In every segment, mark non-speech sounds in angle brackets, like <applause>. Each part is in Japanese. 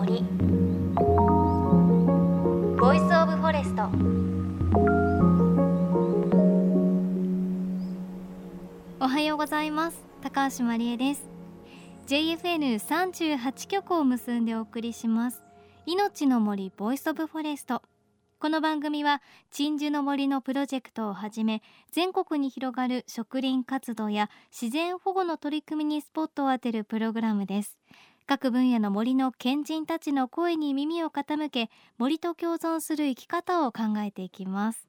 森。 Voice of Forest おはようございます。高橋万里恵です。JFN38 局を結んでお送りします。命の森 Voice of Forest この番組は鎮守の森のプロジェクトをはじめ全国に広がる植林活動や自然保護の取り組みにスポットを当てるプログラムです。各分野の森の賢人たちの声に耳を傾け森と共存する生き方を考えていきます。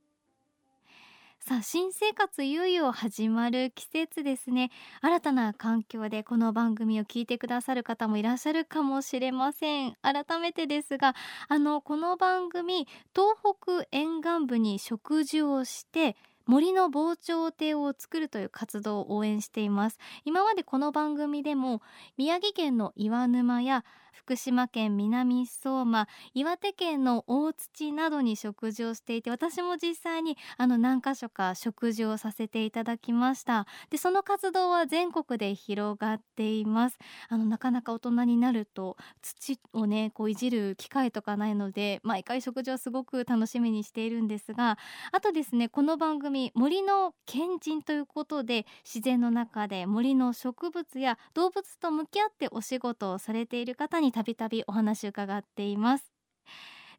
さあ新生活いよいよ始まる季節ですね。新たな環境でこの番組を聞いてくださる方もいらっしゃるかもしれません。改めてですがあのこの番組東北沿岸部に植樹をして森の防潮堤を作るという活動を応援しています。今までこの番組でも宮城県の岩沼や福島県南相馬岩手県の大槌などに食事をしていて私も実際にあの何箇所か食事をさせていただきました。でその活動は全国で広がっています。あのなかなか大人になると土をねこういじる機会とかないので毎回食事をすごく楽しみにしているんですがあとですねこの番組森の賢人ということで自然の中で森の植物や動物と向き合ってお仕事をされている方にたびたびお話伺っています。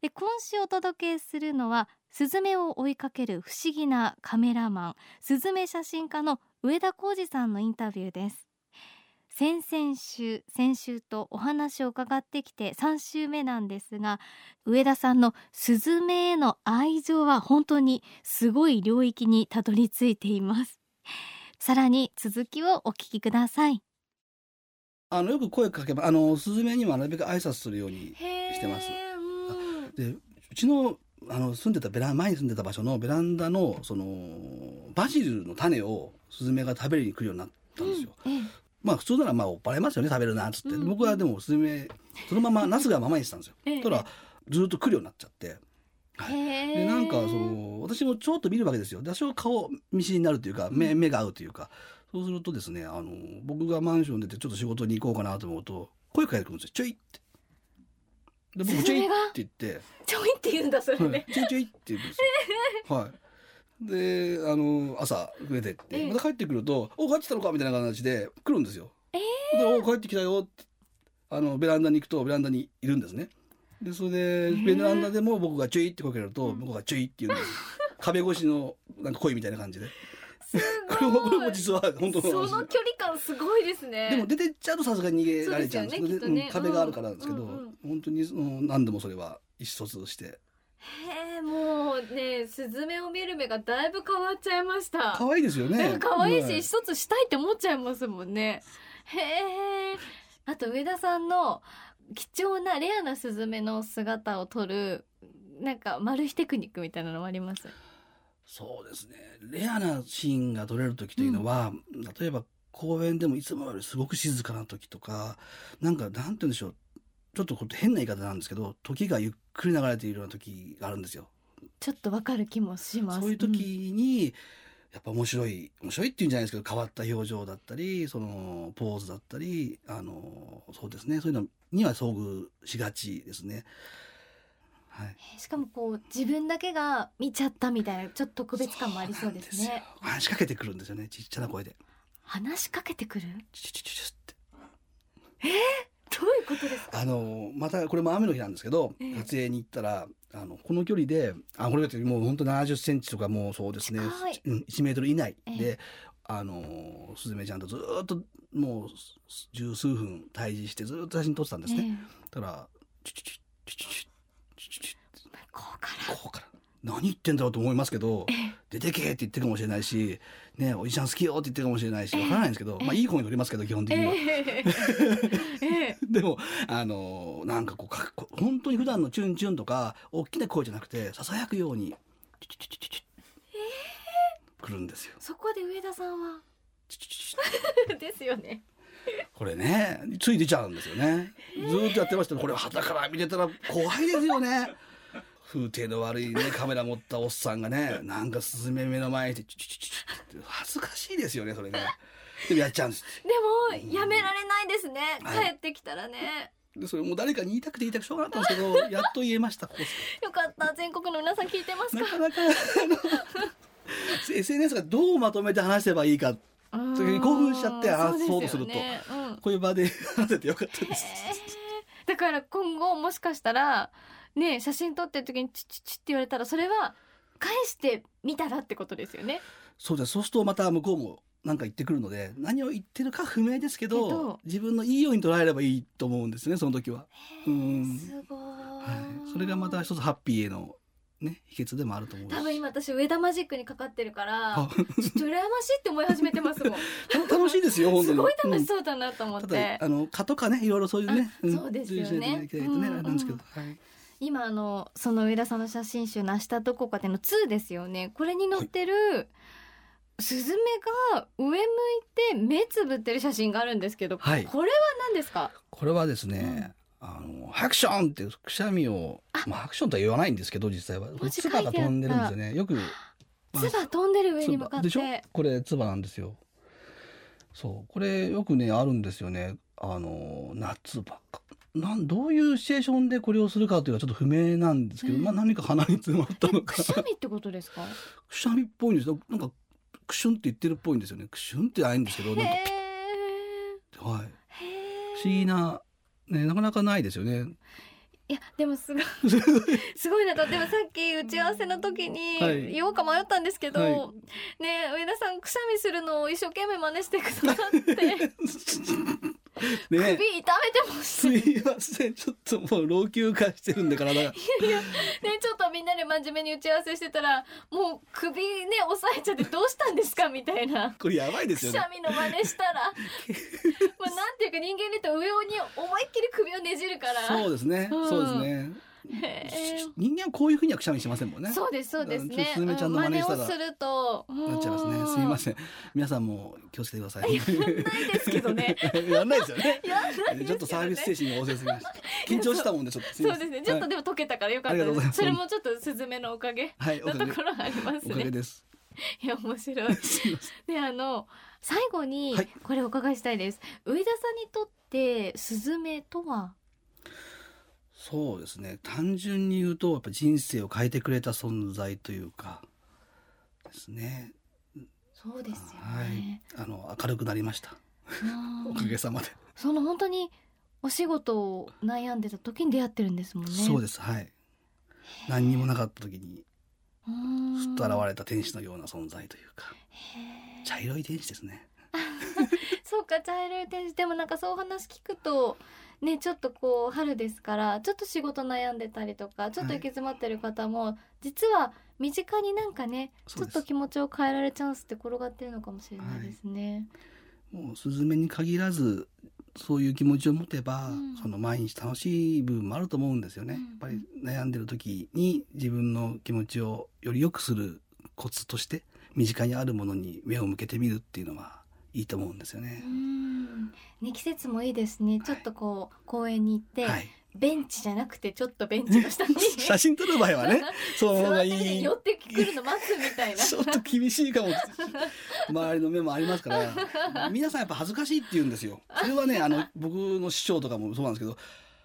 で今週お届けするのはスズメを追いかける不思議なカメラマンスズメ写真家の上田浩二さんのインタビューです。先々週先週とお話を伺ってきて3週目なんですが上田さんのスズメへの愛情は本当にすごい領域にたどり着いています。さらに続きをお聞きください。あのよく声かけばあのスズメにはなるべく挨拶するようにしてます。でうちのあの住んでたベラ前に住んでた場所のベランダのそのバジルの種をスズメが食べに来るようになったんですよ。うんまあ普通ならまあ追っ払いますよね食べるなっつって、うん僕はでもスズメそのままナスがままにしてたんですよ。ええたらずっと来るようになっちゃって。はいへでなんかその私もちょっと見るわけですよ。多少顔見知りになるというか目目が合うというかそうするとですねあの僕がマンション出てちょっと仕事に行こうかなと思うと声かけてくるんですよ「ちょい」って。で僕「ちょい」って言ってちょいって言うんだそれはいね、ちょいちょいって言うんですよ。<laughs> はい。で、あの朝増えてって、ええまた帰ってくると、お帰ってきたのかみたいな形で来るんですよ。えで、お帰ってきたよって、あのベランダに行くとベランダにいるんですね。で、それで、ベランダでも僕がちょいって声かけると、うん僕がちょいって言うんです。壁越しのなんか声みたいな感じで。すもこれも実は本当そのの話距離感すごいですね。でも出てっちゃうとさすがに逃げられちゃうんですそうですよねきっとね。うん壁があるからなんですけど、うんうん本当にその何度もそれは意思疎通して。へえもうねスズメを見る目がだいぶ変わっちゃいました。可愛いですよね。可愛いし、はい一つしたいって思っちゃいますもんね。へえ。あと上田さんの貴重なレアなスズメの姿を撮るなんかマル秘テクニックみたいなのもあります？そうですねレアなシーンが撮れる時というのは、例えば公園でもいつもよりすごく静かな時とかなんかなんて言うんでしょうちょっと変な言い方なんですけど時がゆっくり流れているような時があるんですよ。ちょっとわかる気もしますそういう時に、やっぱ面白い面白いっていうんじゃないですけど変わった表情だったりそのポーズだったりあのそうですねそういうのには遭遇しがちですね。はい、うんしかもこう自分だけが見ちゃったみたいなちょっと特別感もありそうですね。よ。話しかけてくるんですよね。ちっちゃな声で。話しかけてくる？って。どういうことですか？あのまたこれも雨の日なんですけど、ええ。撮影に行ったらあのこの距離であこれだってもう本当70センチとかもうそうですね。うん、1メートル以内えで、あのスズメちゃんとずーっともう十数分対峙してずーっと写真撮ってたんですね。えたらチュチュチュチュチュこうからこうから何言ってんだろうと思いますけど出てけって言ってるかもしれないし、ね、おじちゃん好きよって言ってるかもしれないしわからないんですけど、まあいい子に撮りますけど基本的には。ええでもあのなんかこうかっこ本当に普段のチュンチュンとか大きな声じゃなくてささやくようにチュチュチュチュチュ来るんですよ。そこで上田さんはですよねこれねつい出ちゃうんですよね。ずーっとやってましたこれ旗から見てたら怖いですよね。風景の悪いねカメラ持ったおっさんがねなんかスズメ目の前にいてチュチュチュチュって恥ずかしいですよねそれね。でもやっちゃうんです。でもやめられないですね、はい帰ってきたらねでそれもう誰かに言いたくて言いたくしょうがなかったんですけど <laughs> やっと言えましたここよかった全国の皆さん聞いてますか？なかなか SNS <laughs> がどうまとめて話せばいいか興奮しちゃって話そうとするとうん。こういう場で話せてよかったです。だから今後もしかしたらね写真撮ってる時にチッチッチッって言われたらそれは返してみたらってことですよね。そうですそうするとまた向こうも何か言ってくるので何を言ってるか不明ですけどけど自分のいいように捉えればいいと思うんですねその時は、うん。すごい、はい、それがまた一つハッピーへのね秘訣でもあると思うし。多分今私上田マジックにかかってるからあ。ちょっと羨ましいって思い始めてますもん。<laughs> た楽しいですよ本当に。すごい楽しうんそうだなと思って。ただあの蚊とかねいろいろそういうね、そうですよね。うんあれなんですけど、はい、今あのその上田さんの写真集の明日どこかでの2ですよね。これに載ってる、スズメが上向いて目つぶってる写真があるんですけど、はい。これは何ですか？これはですね、あのハクションってくしゃみをまあハクションとは言わないんですけど実際は。唾が飛んでるんですよね。よくまあ唾飛んでる上に向かって。でしょ？これ唾なんですよ。そう。これよくねあるんですよね。あの夏ばっか。なんどういうシチュエーションでこれをするかというのはちょっと不明なんですけど、うんまあ何か鼻に詰まったのか。くしゃみってことですか？くしゃみっぽいんですよ。なんかクシュンって言ってるっぽいんですよね。クシュンってないんですけどなんかへはい。不思議なねなかなかないですよね。いやでもすごい <laughs> すごいなんかでもさっき打ち合わせの時にはい。言おうか迷ったんですけど、はい。ね上田さんくしゃみするのを一生懸命真似してくださって。<laughs> 首ね痛めてます。すいません。ちょっともう老朽化してるんで体がいやいや。ねちょっとみんなで真面目に打ち合わせしてたらもう首ね押さえちゃってどうしたんですかみたいな。これやばいですよね。くしゃみの真似したら <laughs> もうなんていうか人間でと上に思いっきり首をねじるから。そうですね、うん。そうですね。人間はこういうふうにはくしゃみしませんもんね。そうですそうですね。すずめちゃんの真似をするとなっちゃいますねすいません。ん皆さんも気をつけてください。ないですけどね。<laughs> やんないですよね。やんないですよね。ちょっとサービス精神が旺盛すぎました。緊張したもんでちょっとそうですね。ちょっとはいでも溶けたからよかったです。それもちょっとスズメのおかげはい、おかげのところありますおかげねですいや面白い。<laughs> であの最後にはい。これお伺いしたいです、上田さんにとってスズメとは？そうですね。単純に言うとやっぱ人生を変えてくれた存在というかですね。そうですよはい。ね、あの明るくなりました。うん。おかげさまで、その本当にお仕事を悩んでた時に出会ってるんですもんね。そうです。はい。何にもなかった時にうんすっと現れた天使のような存在というか。茶色い天使ですね。<laughs> そうか茶色い天使。でもなんかそうお話聞くとねちょっとこう春ですからちょっと仕事悩んでたりとかちょっと行き詰まってる方も、実は身近になんかねちょっと気持ちを変えられるチャンスって転がってるのかもしれないですね。もうスズメに限らずそういう気持ちを持てば、うん。その毎日楽しい部分もあると思うんですよね、うん。やっぱり悩んでる時に自分の気持ちをより良くするコツとして身近にあるものに目を向けてみるっていうのはいいと思うんですよね。う。ん。ね季節もいいですね。ちょっとこう公園に行って、はい、ベンチじゃなくてちょっとベンチの下に。<laughs> 写真撮る場合はね <laughs> そのがいい。寄ってくるの待つみたいな。ちょっと厳しいかも周りの目もありますから皆さんやっぱ恥ずかしいって言うんですよ。それはねあの僕の師匠とかもそうなんですけど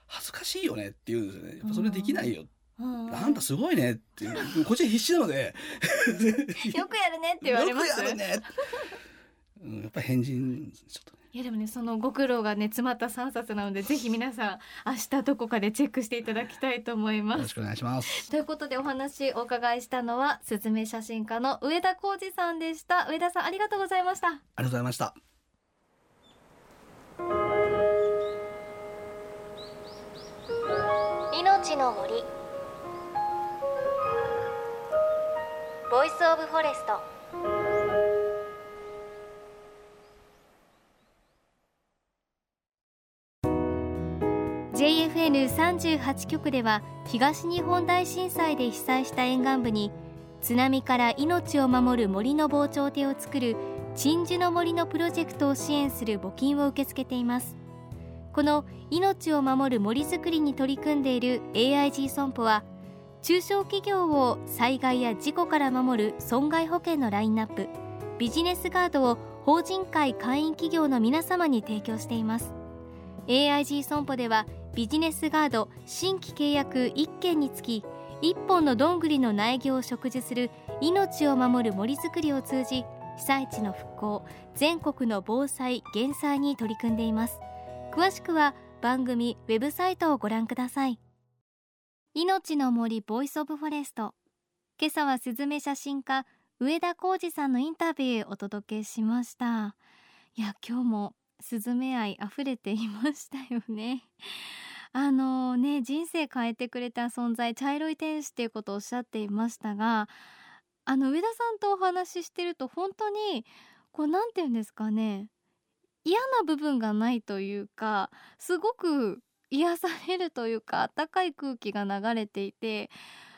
恥ずかしいよねって言うんですよね。やっぱそれできないよ、うん。あんたすごいねってこっちは必死なので。<laughs> よくやるねって言われます。よくやるね、うん、やっぱり変人ちょっと。ねいやでもねそのご苦労がね詰まった3冊なのでぜひ皆さん明日どこかでチェックしていただきたいと思います。よろしくお願いします。ということでお話お伺いしたのはすずめ写真家の上田浩二さんでした。上田さんありがとうございました。ありがとうございました。命の森。 Voice of Forest JFN38 局では東日本大震災で被災した沿岸部に津波から命を守る森の防潮堤を作る鎮守の森のプロジェクトを支援する募金を受け付けています。この命を守る森づくりに取り組んでいる AIG 損保は中小企業を災害や事故から守る損害保険のラインナップビジネスガードを法人会会員企業の皆様に提供しています。AIG 損保ではビジネスガード新規契約1件につき1本のどんぐりの苗木を植樹する命を守る森づくりを通じ被災地の復興全国の防災減災に取り組んでいます。詳しくは番組ウェブサイトをご覧ください。命の森 Voice of Forest。今朝はスズメ写真家上田浩二さんのインタビューお届けしました。いや今日もスズメ愛溢れていましたよね。あのね人生変えてくれた存在茶色い天使っていうことをおっしゃっていましたがあの上田さんとお話ししてると本当にこうなんて言うんですかね嫌な部分がないというかすごく癒されるというか暖かい空気が流れていて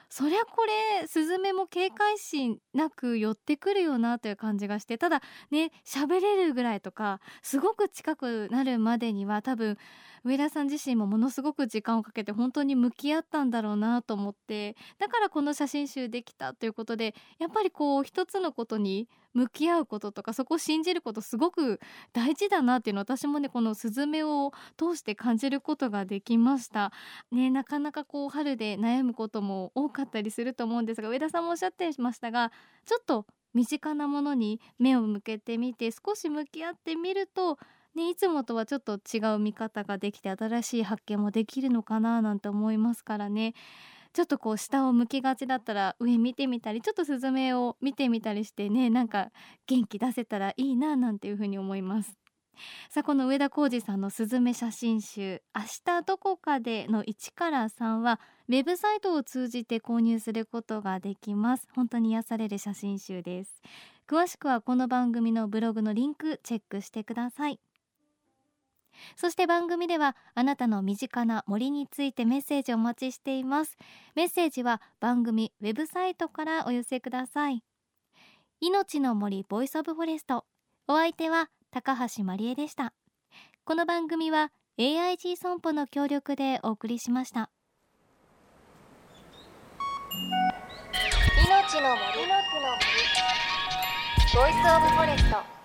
そりゃこれスズメも警戒心なく寄ってくるよなという感じがしてただね喋れるぐらいとかすごく近くなるまでには多分上田さん自身もものすごく時間をかけて本当に向き合ったんだろうなと思ってだからこの写真集できたということでやっぱりこう一つのことに向き合うこととかそこを信じることすごく大事だなっていうのを私もねこのスズメを通して感じることができました。ねなかなかこう春で悩むことも多かったりすると思うんですが上田さんもおっしゃってましたがちょっと身近なものに目を向けてみて少し向き合ってみるとね、いつもとはちょっと違う見方ができて新しい発見もできるのかななんて思いますからね。ちょっとこう下を向きがちだったら上見てみたりちょっとスズメを見てみたりしてねなんか元気出せたらいいななんていうふうに思います。さあこの上田浩二さんのスズメ写真集「明日どこかで」の1から3はウェブサイトを通じて購入することができます。本当に癒される写真集です。詳しくはこの番組のブログのリンクチェックしてください。そして番組ではあなたの身近な森についてメッセージをお待ちしています。メッセージは番組ウェブサイトからお寄せください。命の森 Voice of Forest。お相手は高橋万里恵でした。この番組は AIG 損保の協力でお送りしました。命の森。の森。 Voice of Forest。